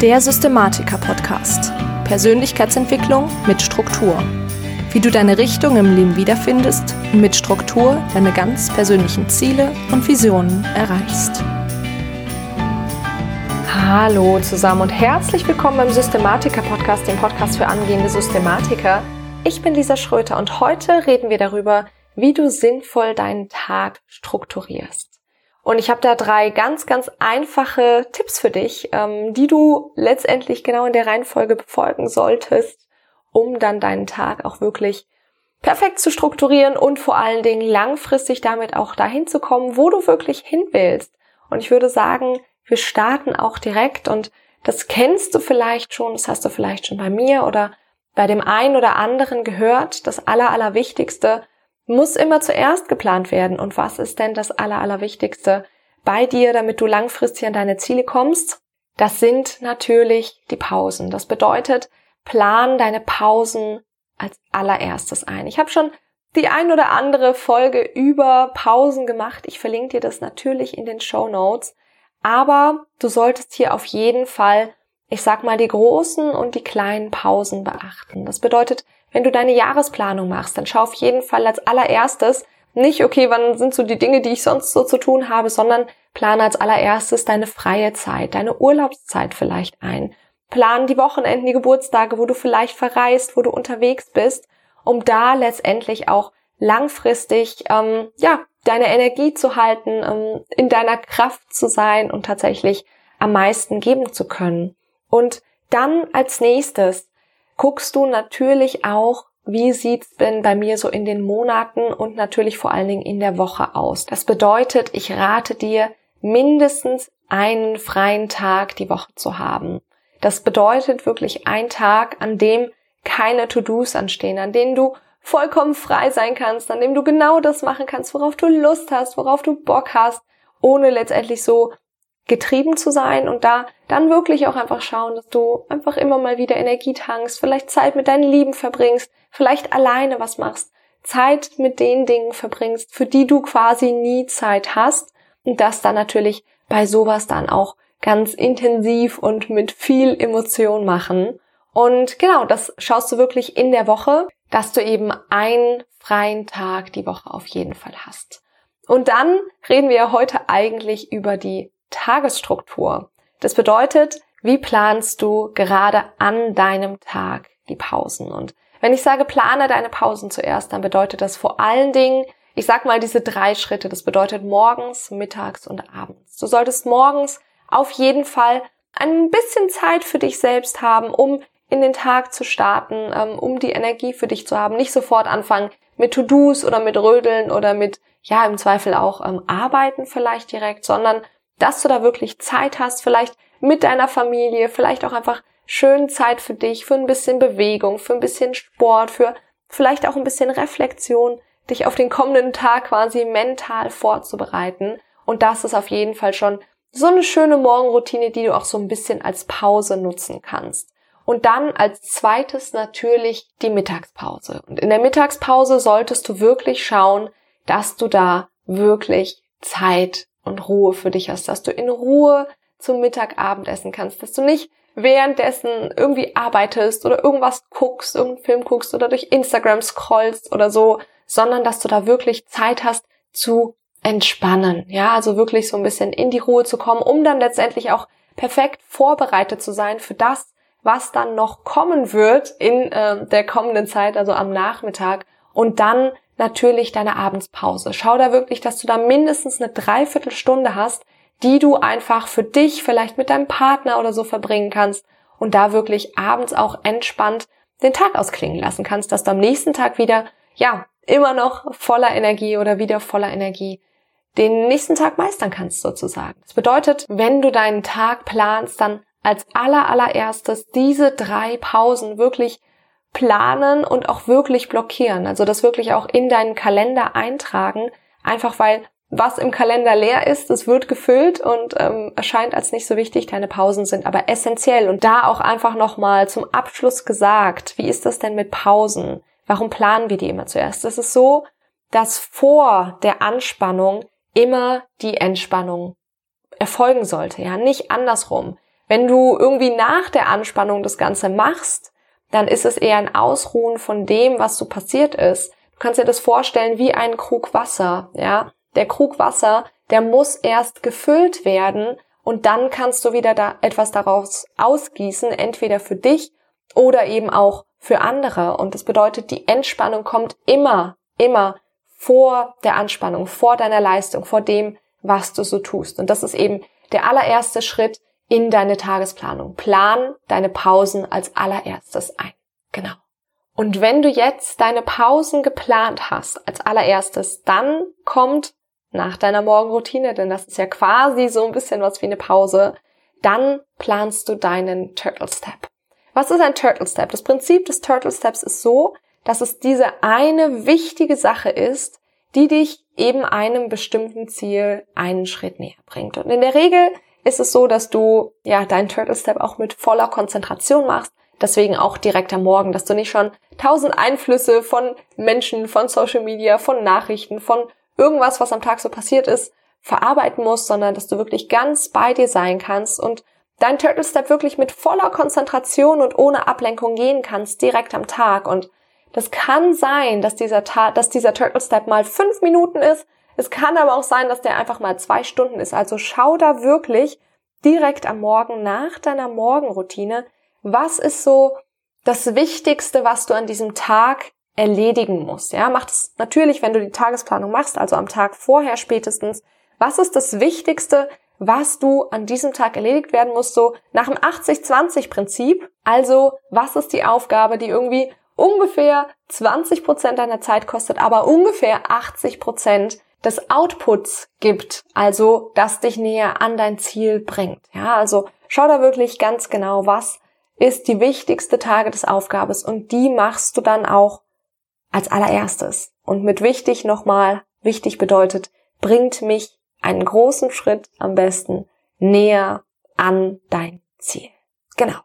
Der Systematiker-Podcast. Persönlichkeitsentwicklung mit Struktur. Wie du deine Richtung im Leben wiederfindest und mit Struktur deine ganz persönlichen Ziele und Visionen erreichst. Hallo zusammen und herzlich willkommen beim Systematiker-Podcast, dem Podcast für angehende Systematiker. Ich bin Lisa Schröter und heute reden wir darüber, wie du sinnvoll deinen Tag strukturierst. Und ich habe da drei ganz, ganz einfache Tipps für dich, ähm, die du letztendlich genau in der Reihenfolge befolgen solltest, um dann deinen Tag auch wirklich perfekt zu strukturieren und vor allen Dingen langfristig damit auch dahin zu kommen, wo du wirklich hin willst. Und ich würde sagen, wir starten auch direkt und das kennst du vielleicht schon, das hast du vielleicht schon bei mir oder bei dem einen oder anderen gehört. Das Aller, Allerwichtigste muss immer zuerst geplant werden. Und was ist denn das Aller, Allerwichtigste bei dir, damit du langfristig an deine Ziele kommst? Das sind natürlich die Pausen. Das bedeutet, plan deine Pausen als allererstes ein. Ich habe schon die ein oder andere Folge über Pausen gemacht. Ich verlinke dir das natürlich in den Show Notes. Aber du solltest hier auf jeden Fall, ich sag mal, die großen und die kleinen Pausen beachten. Das bedeutet, wenn du deine Jahresplanung machst, dann schau auf jeden Fall als allererstes nicht, okay, wann sind so die Dinge, die ich sonst so zu tun habe, sondern plane als allererstes deine freie Zeit, deine Urlaubszeit vielleicht ein. Plan die Wochenenden, die Geburtstage, wo du vielleicht verreist, wo du unterwegs bist, um da letztendlich auch langfristig ähm, ja deine Energie zu halten, ähm, in deiner Kraft zu sein und tatsächlich am meisten geben zu können. Und dann als nächstes guckst du natürlich auch, wie sieht's denn bei mir so in den Monaten und natürlich vor allen Dingen in der Woche aus. Das bedeutet, ich rate dir, mindestens einen freien Tag die Woche zu haben. Das bedeutet wirklich ein Tag, an dem keine To-Dos anstehen, an denen du vollkommen frei sein kannst, an dem du genau das machen kannst, worauf du Lust hast, worauf du Bock hast, ohne letztendlich so getrieben zu sein und da dann wirklich auch einfach schauen, dass du einfach immer mal wieder Energie tankst, vielleicht Zeit mit deinen Lieben verbringst, vielleicht alleine was machst, Zeit mit den Dingen verbringst, für die du quasi nie Zeit hast und das dann natürlich bei sowas dann auch ganz intensiv und mit viel Emotion machen. Und genau, das schaust du wirklich in der Woche, dass du eben einen freien Tag die Woche auf jeden Fall hast. Und dann reden wir ja heute eigentlich über die Tagesstruktur. Das bedeutet, wie planst du gerade an deinem Tag die Pausen? Und wenn ich sage, plane deine Pausen zuerst, dann bedeutet das vor allen Dingen, ich sag mal diese drei Schritte. Das bedeutet morgens, mittags und abends. Du solltest morgens auf jeden Fall ein bisschen Zeit für dich selbst haben, um in den Tag zu starten, ähm, um die Energie für dich zu haben. Nicht sofort anfangen mit To-Dos oder mit Rödeln oder mit, ja, im Zweifel auch ähm, Arbeiten vielleicht direkt, sondern dass du da wirklich Zeit hast, vielleicht mit deiner Familie, vielleicht auch einfach schön Zeit für dich, für ein bisschen Bewegung, für ein bisschen Sport, für vielleicht auch ein bisschen Reflexion, dich auf den kommenden Tag quasi mental vorzubereiten. Und das ist auf jeden Fall schon so eine schöne Morgenroutine, die du auch so ein bisschen als Pause nutzen kannst. Und dann als zweites natürlich die Mittagspause. Und in der Mittagspause solltest du wirklich schauen, dass du da wirklich Zeit und Ruhe für dich hast, dass du in Ruhe zum Mittagabend essen kannst, dass du nicht währenddessen irgendwie arbeitest oder irgendwas guckst, irgendeinen Film guckst oder durch Instagram scrollst oder so, sondern dass du da wirklich Zeit hast zu entspannen. Ja, also wirklich so ein bisschen in die Ruhe zu kommen, um dann letztendlich auch perfekt vorbereitet zu sein für das, was dann noch kommen wird in äh, der kommenden Zeit, also am Nachmittag und dann natürlich deine Abendspause. Schau da wirklich, dass du da mindestens eine Dreiviertelstunde hast, die du einfach für dich, vielleicht mit deinem Partner oder so verbringen kannst und da wirklich abends auch entspannt den Tag ausklingen lassen kannst, dass du am nächsten Tag wieder, ja, immer noch voller Energie oder wieder voller Energie den nächsten Tag meistern kannst sozusagen. Das bedeutet, wenn du deinen Tag planst, dann als aller allererstes diese drei Pausen wirklich planen und auch wirklich blockieren. Also das wirklich auch in deinen Kalender eintragen, einfach weil was im Kalender leer ist, das wird gefüllt und ähm, erscheint als nicht so wichtig. Deine Pausen sind aber essentiell. Und da auch einfach nochmal zum Abschluss gesagt, wie ist das denn mit Pausen? Warum planen wir die immer zuerst? Es ist so, dass vor der Anspannung immer die Entspannung erfolgen sollte, ja, nicht andersrum. Wenn du irgendwie nach der Anspannung das Ganze machst, dann ist es eher ein Ausruhen von dem, was so passiert ist. Du kannst dir das vorstellen wie ein Krug Wasser, ja. Der Krug Wasser, der muss erst gefüllt werden und dann kannst du wieder da etwas daraus ausgießen, entweder für dich oder eben auch für andere. Und das bedeutet, die Entspannung kommt immer, immer vor der Anspannung, vor deiner Leistung, vor dem, was du so tust. Und das ist eben der allererste Schritt in deine Tagesplanung. Plan deine Pausen als allererstes ein. Genau. Und wenn du jetzt deine Pausen geplant hast als allererstes, dann kommt nach deiner Morgenroutine, denn das ist ja quasi so ein bisschen was wie eine Pause, dann planst du deinen Turtle Step. Was ist ein Turtle Step? Das Prinzip des Turtle Steps ist so, dass es diese eine wichtige Sache ist, die dich eben einem bestimmten Ziel einen Schritt näher bringt. Und in der Regel ist es so, dass du ja deinen Turtle Step auch mit voller Konzentration machst. Deswegen auch direkt am Morgen, dass du nicht schon tausend Einflüsse von Menschen, von Social Media, von Nachrichten, von irgendwas, was am Tag so passiert ist, verarbeiten musst, sondern dass du wirklich ganz bei dir sein kannst und dein Turtle Step wirklich mit voller Konzentration und ohne Ablenkung gehen kannst, direkt am Tag. Und das kann sein, dass dieser, Ta dass dieser Turtle Step mal fünf Minuten ist. Es kann aber auch sein, dass der einfach mal zwei Stunden ist. Also schau da wirklich direkt am Morgen nach deiner Morgenroutine, was ist so das Wichtigste, was du an diesem Tag erledigen musst. Ja, mach das natürlich, wenn du die Tagesplanung machst, also am Tag vorher spätestens. Was ist das Wichtigste, was du an diesem Tag erledigt werden muss, so nach dem 80-20-Prinzip? Also, was ist die Aufgabe, die irgendwie ungefähr 20 Prozent deiner Zeit kostet, aber ungefähr 80 Prozent des Outputs gibt, also das dich näher an dein Ziel bringt. Ja, also schau da wirklich ganz genau, was ist die wichtigste Tage des Aufgabes und die machst du dann auch als allererstes. Und mit wichtig nochmal, wichtig bedeutet, bringt mich einen großen Schritt am besten näher an dein Ziel. Genau.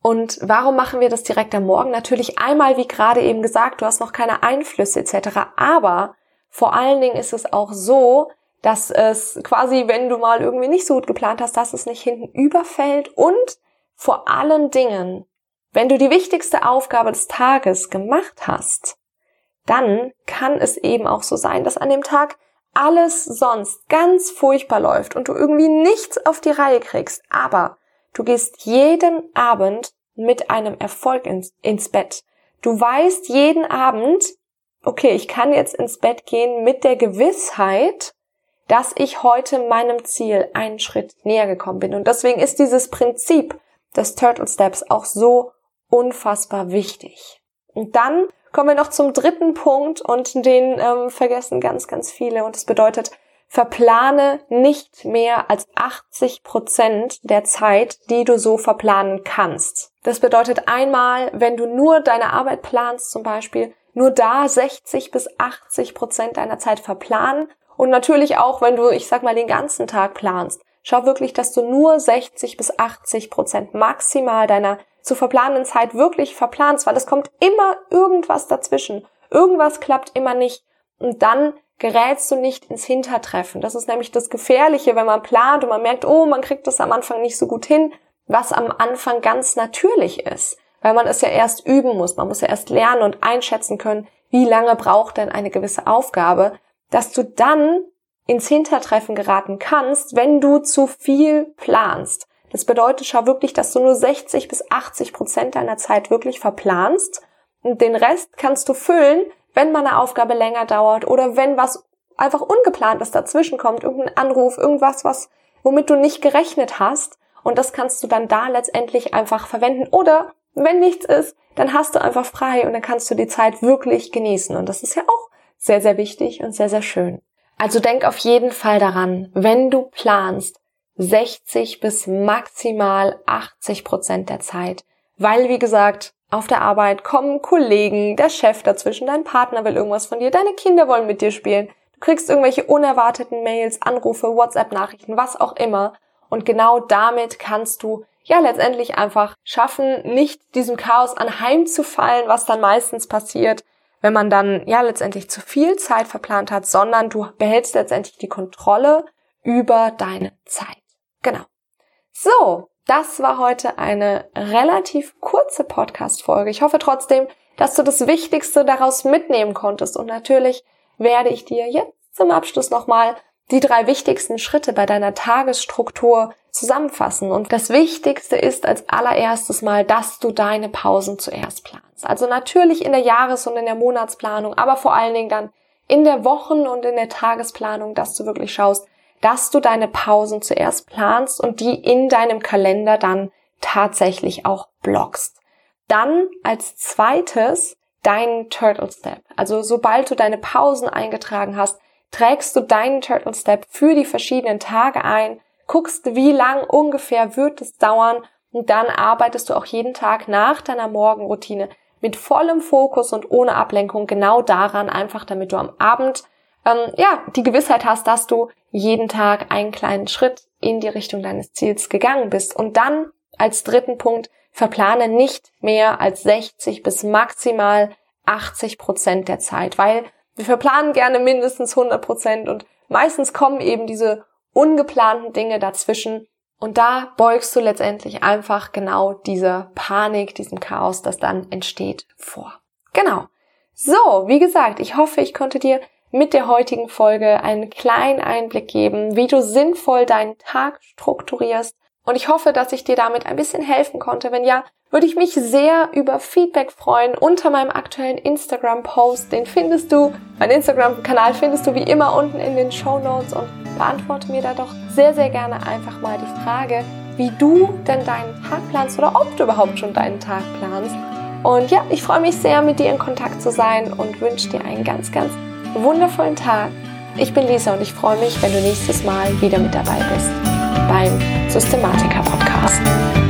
Und warum machen wir das direkt am Morgen? Natürlich einmal, wie gerade eben gesagt, du hast noch keine Einflüsse etc. Aber vor allen Dingen ist es auch so, dass es quasi, wenn du mal irgendwie nicht so gut geplant hast, dass es nicht hinten überfällt und vor allen Dingen, wenn du die wichtigste Aufgabe des Tages gemacht hast, dann kann es eben auch so sein, dass an dem Tag alles sonst ganz furchtbar läuft und du irgendwie nichts auf die Reihe kriegst, aber du gehst jeden Abend mit einem Erfolg ins, ins Bett. Du weißt jeden Abend, okay, ich kann jetzt ins Bett gehen mit der Gewissheit, dass ich heute meinem Ziel einen Schritt näher gekommen bin. Und deswegen ist dieses Prinzip des Turtle Steps auch so unfassbar wichtig. Und dann kommen wir noch zum dritten Punkt und den ähm, vergessen ganz, ganz viele. Und das bedeutet, verplane nicht mehr als 80 Prozent der Zeit, die du so verplanen kannst. Das bedeutet einmal, wenn du nur deine Arbeit planst zum Beispiel, nur da 60 bis 80 Prozent deiner Zeit verplanen und natürlich auch, wenn du, ich sag mal, den ganzen Tag planst. Schau wirklich, dass du nur 60 bis 80 Prozent maximal deiner zu verplanenden Zeit wirklich verplanst, weil es kommt immer irgendwas dazwischen. Irgendwas klappt immer nicht. Und dann gerätst du nicht ins Hintertreffen. Das ist nämlich das Gefährliche, wenn man plant und man merkt, oh, man kriegt das am Anfang nicht so gut hin, was am Anfang ganz natürlich ist, weil man es ja erst üben muss. Man muss ja erst lernen und einschätzen können, wie lange braucht denn eine gewisse Aufgabe, dass du dann ins Hintertreffen geraten kannst, wenn du zu viel planst. Das bedeutet, schau wirklich, dass du nur 60 bis 80 Prozent deiner Zeit wirklich verplanst und den Rest kannst du füllen, wenn mal eine Aufgabe länger dauert oder wenn was einfach ungeplantes dazwischen kommt, irgendein Anruf, irgendwas, was, womit du nicht gerechnet hast. Und das kannst du dann da letztendlich einfach verwenden. Oder wenn nichts ist, dann hast du einfach frei und dann kannst du die Zeit wirklich genießen. Und das ist ja auch sehr, sehr wichtig und sehr, sehr schön. Also denk auf jeden Fall daran, wenn du planst, 60 bis maximal 80 Prozent der Zeit. Weil, wie gesagt, auf der Arbeit kommen Kollegen, der Chef dazwischen, dein Partner will irgendwas von dir, deine Kinder wollen mit dir spielen, du kriegst irgendwelche unerwarteten Mails, Anrufe, WhatsApp-Nachrichten, was auch immer. Und genau damit kannst du ja letztendlich einfach schaffen, nicht diesem Chaos anheimzufallen, was dann meistens passiert, wenn man dann ja letztendlich zu viel Zeit verplant hat, sondern du behältst letztendlich die Kontrolle über deine Zeit. Genau. So, das war heute eine relativ kurze Podcast-Folge. Ich hoffe trotzdem, dass du das Wichtigste daraus mitnehmen konntest. Und natürlich werde ich dir jetzt zum Abschluss nochmal die drei wichtigsten Schritte bei deiner Tagesstruktur zusammenfassen. Und das Wichtigste ist als allererstes mal, dass du deine Pausen zuerst planst. Also natürlich in der Jahres- und in der Monatsplanung, aber vor allen Dingen dann in der Wochen- und in der Tagesplanung, dass du wirklich schaust, dass du deine Pausen zuerst planst und die in deinem Kalender dann tatsächlich auch blockst. Dann als zweites deinen Turtle Step. Also sobald du deine Pausen eingetragen hast, trägst du deinen Turtle Step für die verschiedenen Tage ein, guckst, wie lang ungefähr wird es dauern und dann arbeitest du auch jeden Tag nach deiner Morgenroutine mit vollem Fokus und ohne Ablenkung genau daran, einfach damit du am Abend ähm, ja die Gewissheit hast, dass du jeden Tag einen kleinen Schritt in die Richtung deines Ziels gegangen bist. Und dann als dritten Punkt verplane nicht mehr als 60 bis maximal 80 Prozent der Zeit, weil wir verplanen gerne mindestens 100 Prozent und meistens kommen eben diese ungeplanten Dinge dazwischen und da beugst du letztendlich einfach genau dieser Panik, diesem Chaos, das dann entsteht, vor. Genau. So, wie gesagt, ich hoffe, ich konnte dir mit der heutigen Folge einen kleinen Einblick geben, wie du sinnvoll deinen Tag strukturierst. Und ich hoffe, dass ich dir damit ein bisschen helfen konnte. Wenn ja, würde ich mich sehr über Feedback freuen unter meinem aktuellen Instagram-Post. Den findest du, mein Instagram-Kanal findest du wie immer unten in den Show Notes und beantworte mir da doch sehr, sehr gerne einfach mal die Frage, wie du denn deinen Tag planst oder ob du überhaupt schon deinen Tag planst. Und ja, ich freue mich sehr, mit dir in Kontakt zu sein und wünsche dir einen ganz, ganz wundervollen Tag. Ich bin Lisa und ich freue mich, wenn du nächstes Mal wieder mit dabei bist beim Systematiker Podcast.